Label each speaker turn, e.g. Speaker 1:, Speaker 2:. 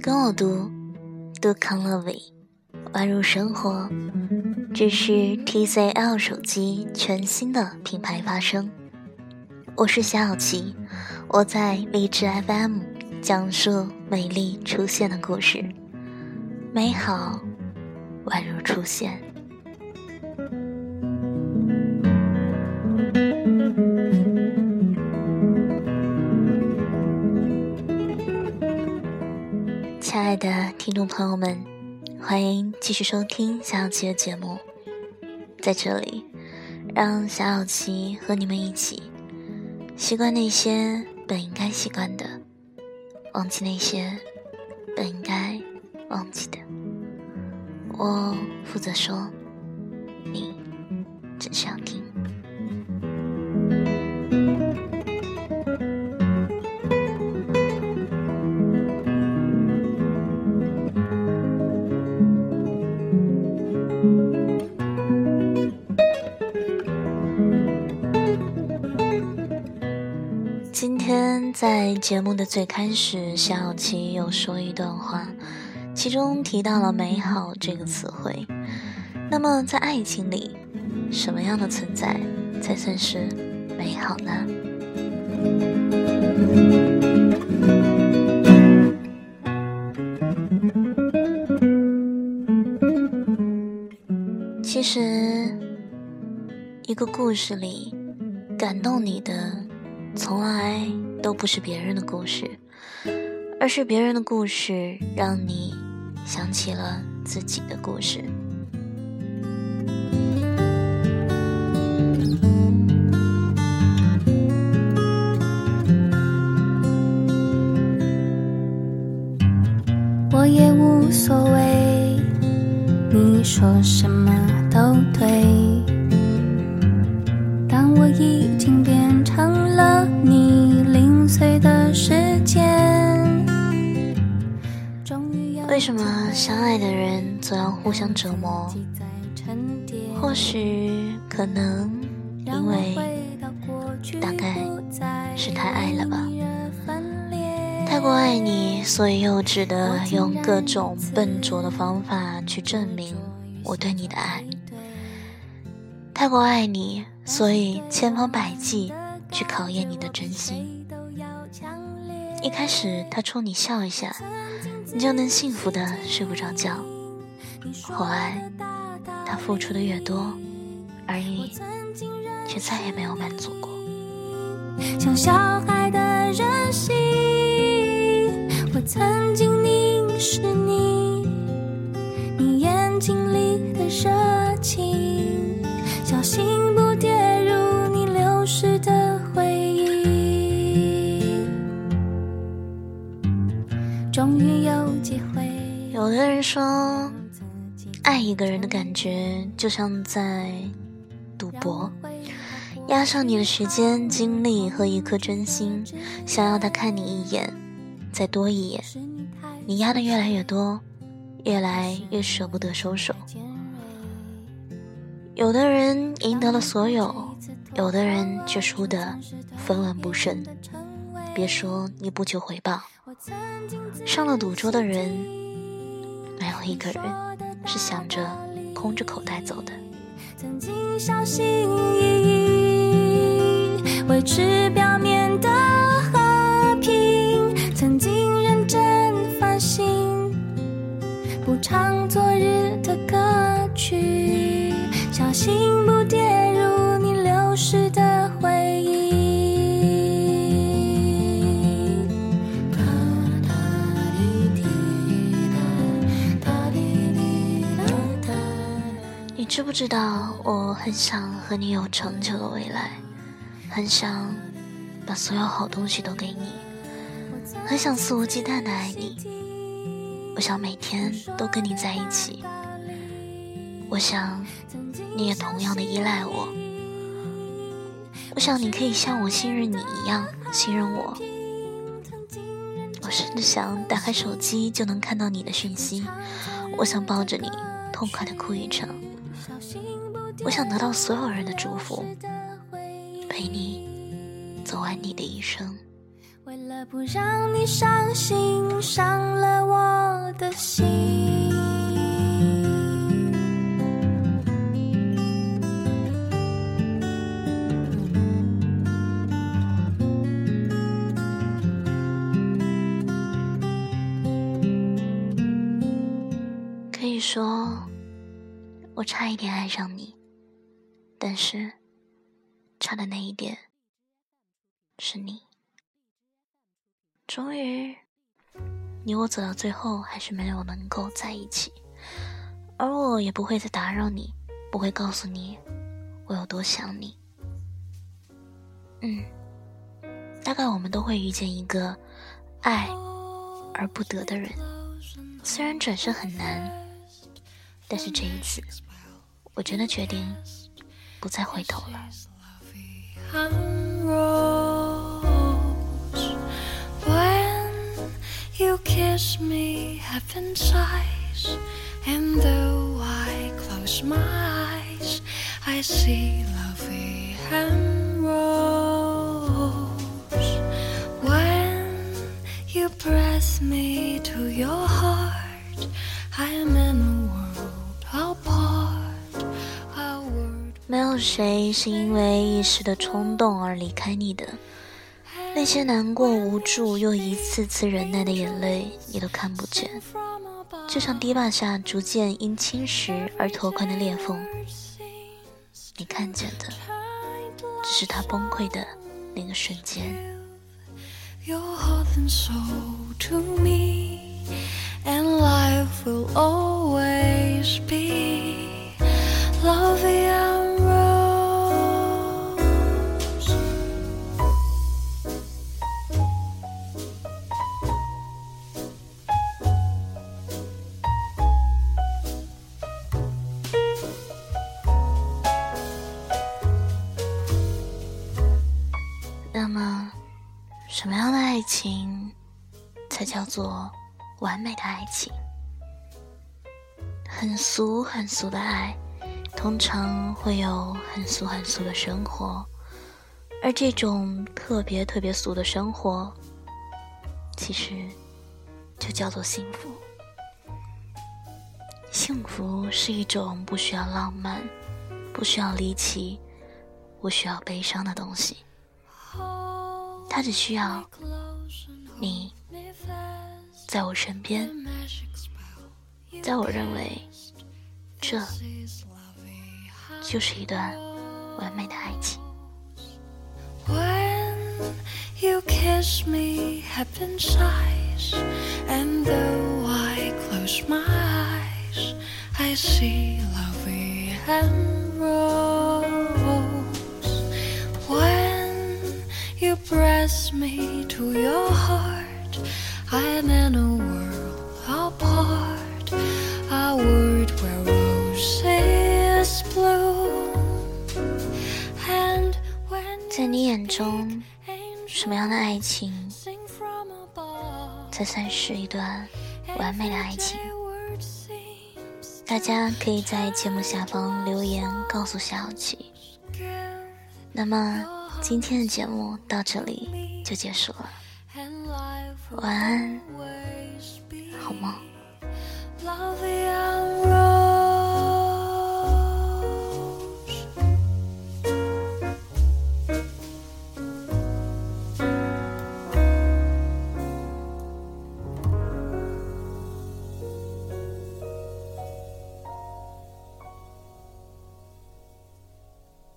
Speaker 1: 跟我读，读康乐伟，宛如生活。这是 TCL 手机全新的品牌发声。我是夏小琪，我在荔枝 FM 讲述美丽出现的故事，美好宛如出现。亲爱的听众朋友们，欢迎继续收听小小琪的节目。在这里，让小小琪和你们一起习惯那些本应该习惯的，忘记那些本应该忘记的。我负责说，在节目的最开始，小琪有说一段话，其中提到了“美好”这个词汇。那么，在爱情里，什么样的存在才算是美好呢？其实，一个故事里感动你的，从来。都不是别人的故事，而是别人的故事让你想起了自己的故事。
Speaker 2: 我也无所谓，你说什么都对。
Speaker 1: 为什么相爱的人总要互相折磨？或许可能因为大概是太爱了吧，太过爱你，所以幼稚的用各种笨拙的方法去证明我对你的爱；太过爱你，所以千方百计去考验你的真心。一开始他冲你笑一下。你就能幸福的睡不着觉。后来，他付出的越多，而你却再也没有满足过。
Speaker 2: 像小孩的任性，我曾经凝视你，你眼睛里的热情，小心
Speaker 1: 人说，爱一个人的感觉就像在赌博，押上你的时间、精力和一颗真心，想要他看你一眼，再多一眼。你压的越来越多，越来越舍不得收手。有的人赢得了所有，有的人却输得分文不剩。别说你不求回报。上了赌桌的人，没有一个人是想着空着口袋走的。
Speaker 2: 曾经小心翼翼维持表面
Speaker 1: 知不知道，我很想和你有长久的未来，很想把所有好东西都给你，很想肆无忌惮的爱你。我想每天都跟你在一起，我想你也同样的依赖我。我想你可以像我信任你一样信任我。我甚至想打开手机就能看到你的讯息。我想抱着你痛快的哭一场。我想得到所有人的祝福，陪你走完你的一生。
Speaker 2: 为了不让你伤心，伤了我的心。
Speaker 1: 可以说，我差一点爱上你，但是差的那一点是你。终于，你我走到最后，还是没有能够在一起，而我也不会再打扰你，不会告诉你我有多想你。嗯，大概我们都会遇见一个爱而不得的人，虽然转身很难，但是这一次，我真的决定不再回头了。You kiss me heaven size, and though I close my eyes, I see lovely and rose. When you press me to your heart, I am in a world 没有谁是因为一时的冲动而离开你的。那些难过、无助又一次次忍耐的眼泪，你都看不见，就像堤坝下逐渐因侵蚀而拓宽的裂缝。你看见的，只是他崩溃的那个瞬间。什么样的爱情才叫做完美的爱情？很俗很俗的爱，通常会有很俗很俗的生活，而这种特别特别俗的生活，其实就叫做幸福。幸福是一种不需要浪漫、不需要离奇、不需要悲伤的东西。他只需要你在我身边，在我认为，这就是一段完美的爱情。press me to your heart. I am in a world apart, a world where roses bloom. And when 在你眼中，什么样的爱情才算是一段完美的爱情？大家可以在节目下方留言告诉小七。那么。今天的节目到这里就结束了，晚安。